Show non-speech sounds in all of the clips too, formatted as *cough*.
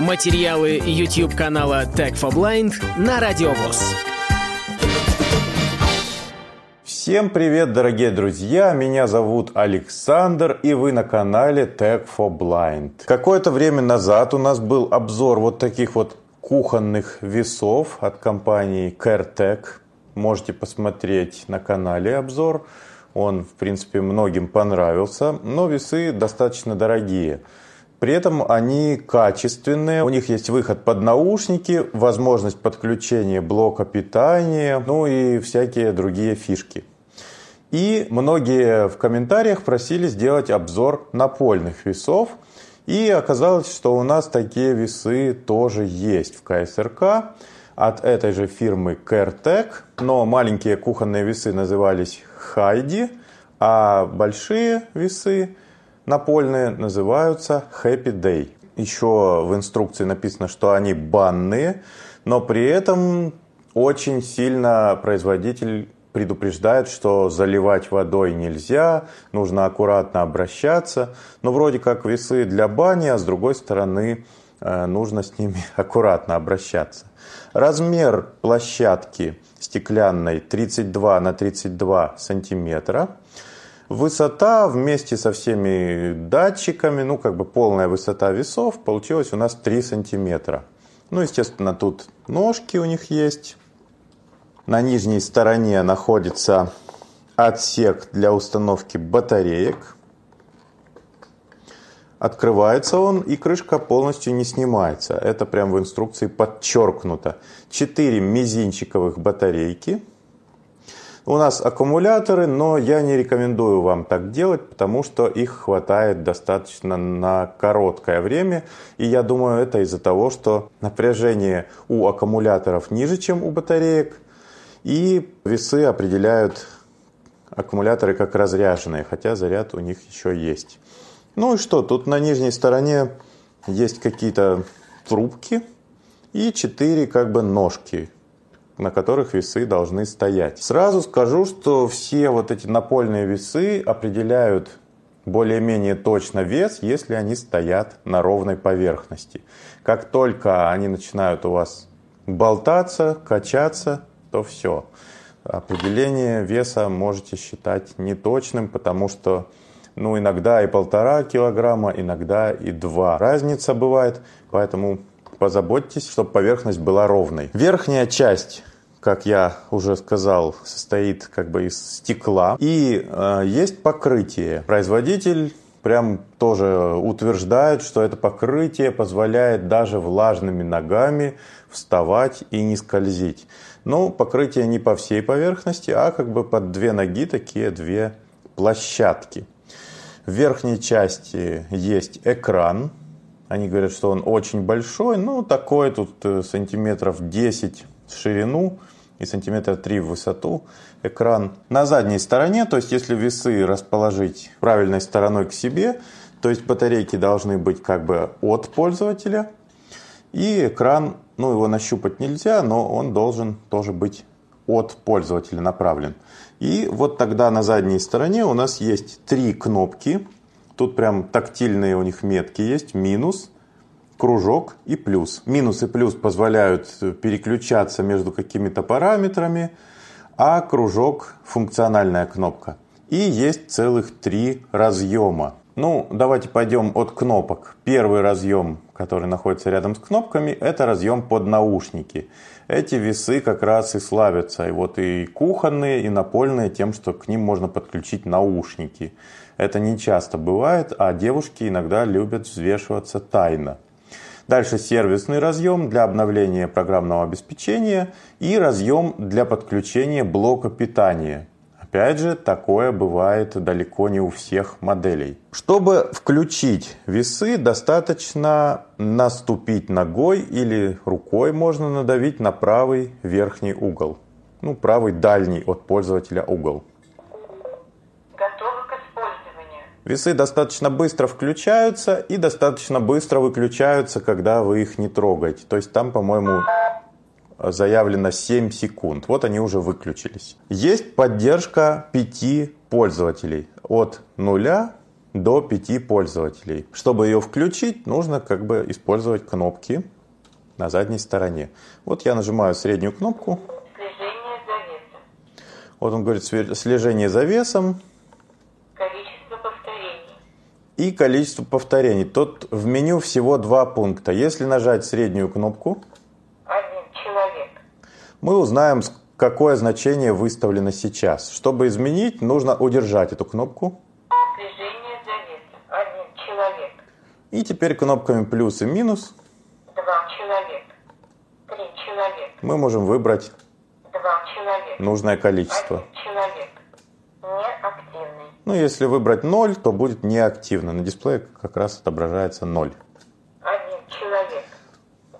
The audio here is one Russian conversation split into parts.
Материалы YouTube канала Tech for Blind на Радиовоз. Всем привет, дорогие друзья! Меня зовут Александр, и вы на канале Tech for Blind. Какое-то время назад у нас был обзор вот таких вот кухонных весов от компании CareTech. Можете посмотреть на канале обзор. Он, в принципе, многим понравился, но весы достаточно дорогие. При этом они качественные, у них есть выход под наушники, возможность подключения блока питания, ну и всякие другие фишки. И многие в комментариях просили сделать обзор напольных весов. И оказалось, что у нас такие весы тоже есть в КСРК от этой же фирмы CareTech. Но маленькие кухонные весы назывались Хайди, а большие весы напольные называются Happy Day. Еще в инструкции написано, что они банные, но при этом очень сильно производитель предупреждает, что заливать водой нельзя, нужно аккуратно обращаться. Но вроде как весы для бани, а с другой стороны э, нужно с ними *laughs* аккуратно обращаться. Размер площадки стеклянной 32 на 32 сантиметра. Высота вместе со всеми датчиками, ну как бы полная высота весов, получилась у нас 3 сантиметра. Ну, естественно, тут ножки у них есть. На нижней стороне находится отсек для установки батареек. Открывается он, и крышка полностью не снимается. Это прям в инструкции подчеркнуто. Четыре мизинчиковых батарейки – у нас аккумуляторы, но я не рекомендую вам так делать, потому что их хватает достаточно на короткое время. И я думаю, это из-за того, что напряжение у аккумуляторов ниже, чем у батареек. И весы определяют аккумуляторы как разряженные, хотя заряд у них еще есть. Ну и что, тут на нижней стороне есть какие-то трубки и четыре как бы ножки на которых весы должны стоять. Сразу скажу, что все вот эти напольные весы определяют более-менее точно вес, если они стоят на ровной поверхности. Как только они начинают у вас болтаться, качаться, то все. Определение веса можете считать неточным, потому что ну, иногда и полтора килограмма, иногда и два. Разница бывает, поэтому позаботьтесь, чтобы поверхность была ровной. Верхняя часть как я уже сказал, состоит как бы из стекла. И э, есть покрытие. Производитель прям тоже утверждает, что это покрытие позволяет даже влажными ногами вставать и не скользить. Но покрытие не по всей поверхности, а как бы под две ноги такие две площадки. В верхней части есть экран, они говорят, что он очень большой, ну такой тут э, сантиметров 10 в ширину и сантиметра 3 в высоту экран. На задней стороне, то есть если весы расположить правильной стороной к себе, то есть батарейки должны быть как бы от пользователя. И экран, ну его нащупать нельзя, но он должен тоже быть от пользователя направлен. И вот тогда на задней стороне у нас есть три кнопки. Тут прям тактильные у них метки есть. Минус, кружок и плюс. Минус и плюс позволяют переключаться между какими-то параметрами, а кружок – функциональная кнопка. И есть целых три разъема. Ну, давайте пойдем от кнопок. Первый разъем, который находится рядом с кнопками, это разъем под наушники. Эти весы как раз и славятся. И вот и кухонные, и напольные тем, что к ним можно подключить наушники. Это не часто бывает, а девушки иногда любят взвешиваться тайно. Дальше сервисный разъем для обновления программного обеспечения и разъем для подключения блока питания. Опять же, такое бывает далеко не у всех моделей. Чтобы включить весы, достаточно наступить ногой или рукой можно надавить на правый верхний угол. Ну, правый дальний от пользователя угол. Весы достаточно быстро включаются и достаточно быстро выключаются, когда вы их не трогаете. То есть там, по-моему, заявлено 7 секунд. Вот они уже выключились. Есть поддержка 5 пользователей от 0 до 5 пользователей. Чтобы ее включить, нужно как бы использовать кнопки на задней стороне. Вот я нажимаю среднюю кнопку. Вот он говорит слежение за весом Количество повторений. и количество повторений. Тут в меню всего два пункта. Если нажать среднюю кнопку. Мы узнаем, какое значение выставлено сейчас. Чтобы изменить, нужно удержать эту кнопку. И теперь кнопками плюс и минус мы можем выбрать нужное количество. Ну, если выбрать 0, то будет неактивно. На дисплее как раз отображается 0. Один человек.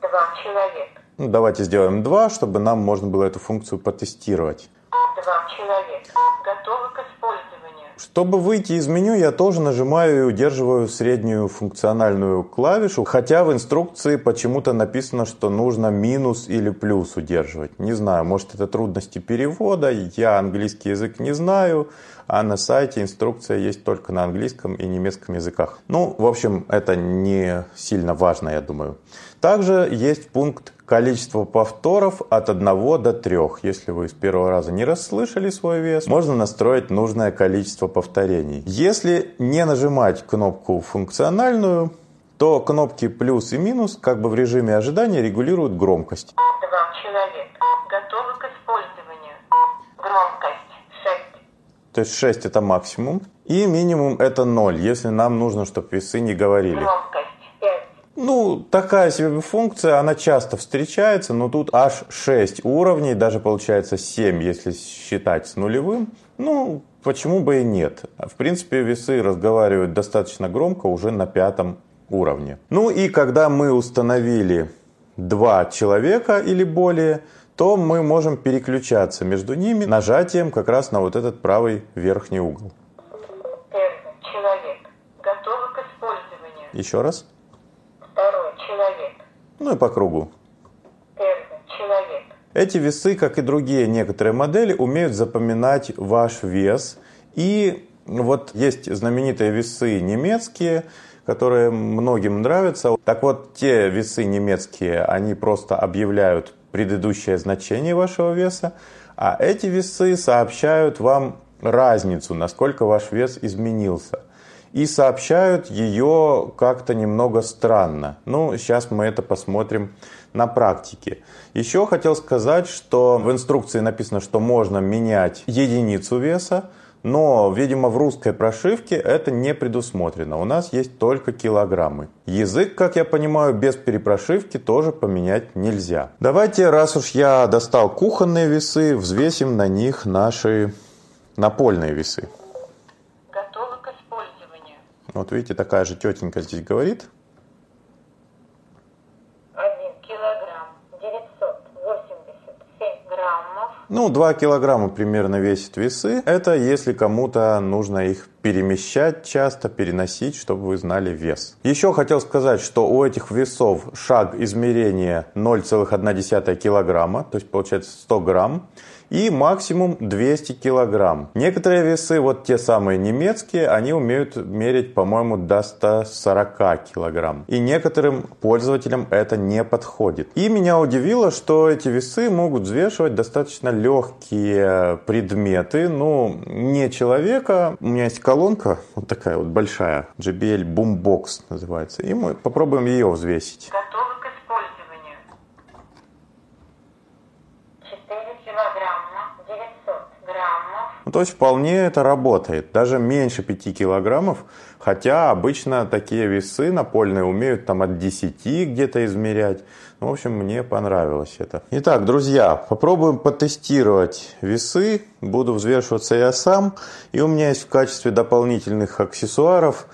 Два человека. Ну, давайте сделаем 2, чтобы нам можно было эту функцию потестировать. Два человека. Готовы к использованию. Чтобы выйти из меню, я тоже нажимаю и удерживаю среднюю функциональную клавишу, хотя в инструкции почему-то написано, что нужно минус или плюс удерживать. Не знаю, может это трудности перевода, я английский язык не знаю, а на сайте инструкция есть только на английском и немецком языках. Ну, в общем, это не сильно важно, я думаю. Также есть пункт количество повторов от 1 до 3. Если вы с первого раза не расслышали свой вес, можно настроить нужное количество повторений. Если не нажимать кнопку функциональную, то кнопки плюс и минус как бы в режиме ожидания регулируют громкость. Два человека. Готовы к использованию. Громкость. Шесть. То есть 6 это максимум. И минимум это 0, если нам нужно, чтобы весы не говорили. Громкость. Ну, такая себе функция, она часто встречается, но тут аж 6 уровней, даже получается 7, если считать с нулевым. Ну, почему бы и нет? В принципе, весы разговаривают достаточно громко уже на пятом уровне. Ну и когда мы установили два человека или более, то мы можем переключаться между ними нажатием как раз на вот этот правый верхний угол. Первый человек. Готовы к использованию. Еще раз. Ну и по кругу. Эти весы, как и другие некоторые модели, умеют запоминать ваш вес. И вот есть знаменитые весы немецкие, которые многим нравятся. Так вот, те весы немецкие, они просто объявляют предыдущее значение вашего веса, а эти весы сообщают вам разницу, насколько ваш вес изменился. И сообщают ее как-то немного странно. Ну, сейчас мы это посмотрим на практике. Еще хотел сказать, что в инструкции написано, что можно менять единицу веса, но, видимо, в русской прошивке это не предусмотрено. У нас есть только килограммы. Язык, как я понимаю, без перепрошивки тоже поменять нельзя. Давайте, раз уж я достал кухонные весы, взвесим на них наши напольные весы. Вот видите, такая же тетенька здесь говорит. Один килограмм. 987 граммов. Ну, 2 килограмма примерно весят весы. Это если кому-то нужно их перемещать часто, переносить, чтобы вы знали вес. Еще хотел сказать, что у этих весов шаг измерения 0,1 килограмма, то есть получается 100 грамм и максимум 200 килограмм. Некоторые весы, вот те самые немецкие, они умеют мерить, по-моему, до 140 килограмм. И некоторым пользователям это не подходит. И меня удивило, что эти весы могут взвешивать достаточно легкие предметы, ну, не человека. У меня есть колонка, вот такая вот большая, JBL Boombox называется, и мы попробуем ее взвесить. Готовы к использованию. 4 килограмма. 900 граммов. Ну, то есть вполне это работает, даже меньше 5 килограммов, хотя обычно такие весы напольные умеют там от 10 где-то измерять. Ну, в общем, мне понравилось это. Итак, друзья, попробуем потестировать весы. Буду взвешиваться я сам. И у меня есть в качестве дополнительных аксессуаров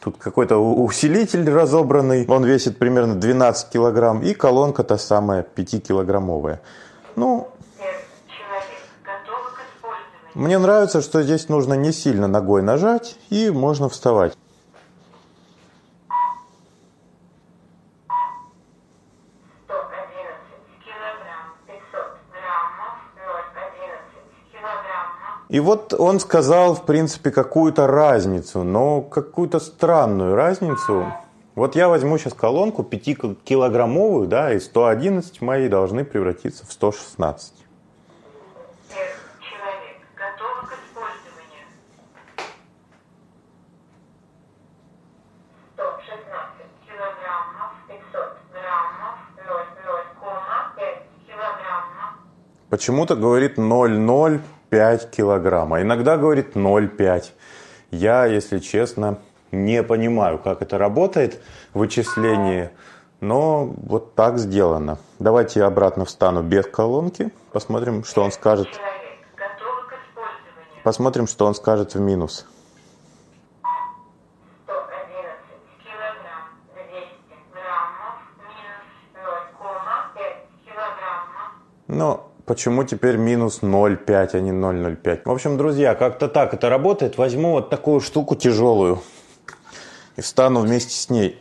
Тут какой-то усилитель разобранный, он весит примерно 12 килограмм, и колонка та самая 5-килограммовая. Ну, Первый человек. Готовы к использованию. Мне нравится, что здесь нужно не сильно ногой нажать, и можно вставать. И вот он сказал, в принципе, какую-то разницу, но какую-то странную разницу. Вот я возьму сейчас колонку 5-килограммовую, да, и 111 мои должны превратиться в 116. Человек. Готовы к использованию. 116 килограммов, 500 граммов, 0,0,5 килограмма. Почему-то говорит 0,05 килограмма. Иногда говорит 0,5. Я, если честно, не понимаю, как это работает в вычислении, но вот так сделано. Давайте я обратно встану без колонки, посмотрим, что он скажет. Посмотрим, что он скажет в минус. 111 килограмм, 200 граммов, минус 0,5 килограмма. Но почему теперь минус 0,5, а не 0,05? В общем, друзья, как-то так это работает. Возьму вот такую штуку тяжелую и встану вместе с ней.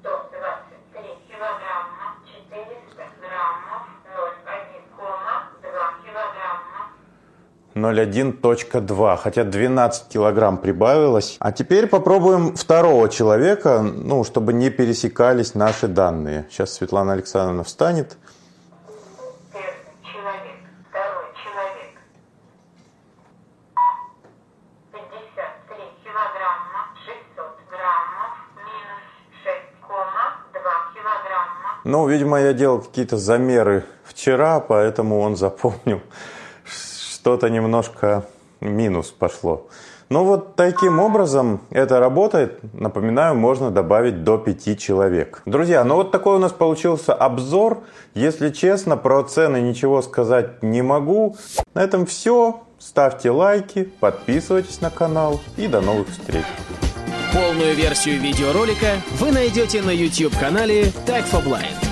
123 килограмма, 400 граммов, 0,1,2 килограмма. 0,1.2, хотя 12 килограмм прибавилось. А теперь попробуем второго человека, ну, чтобы не пересекались наши данные. Сейчас Светлана Александровна встанет. Человек, человек. 53 килограмма, 600 граммов, минус 6,2 килограмма. Ну, видимо, я делал какие-то замеры вчера, поэтому он запомнил. Что-то немножко минус пошло. Ну вот таким образом это работает. Напоминаю, можно добавить до 5 человек. Друзья, ну вот такой у нас получился обзор. Если честно, про цены ничего сказать не могу. На этом все. Ставьте лайки, подписывайтесь на канал и до новых встреч. Полную версию видеоролика вы найдете на YouTube-канале Tag for Blind.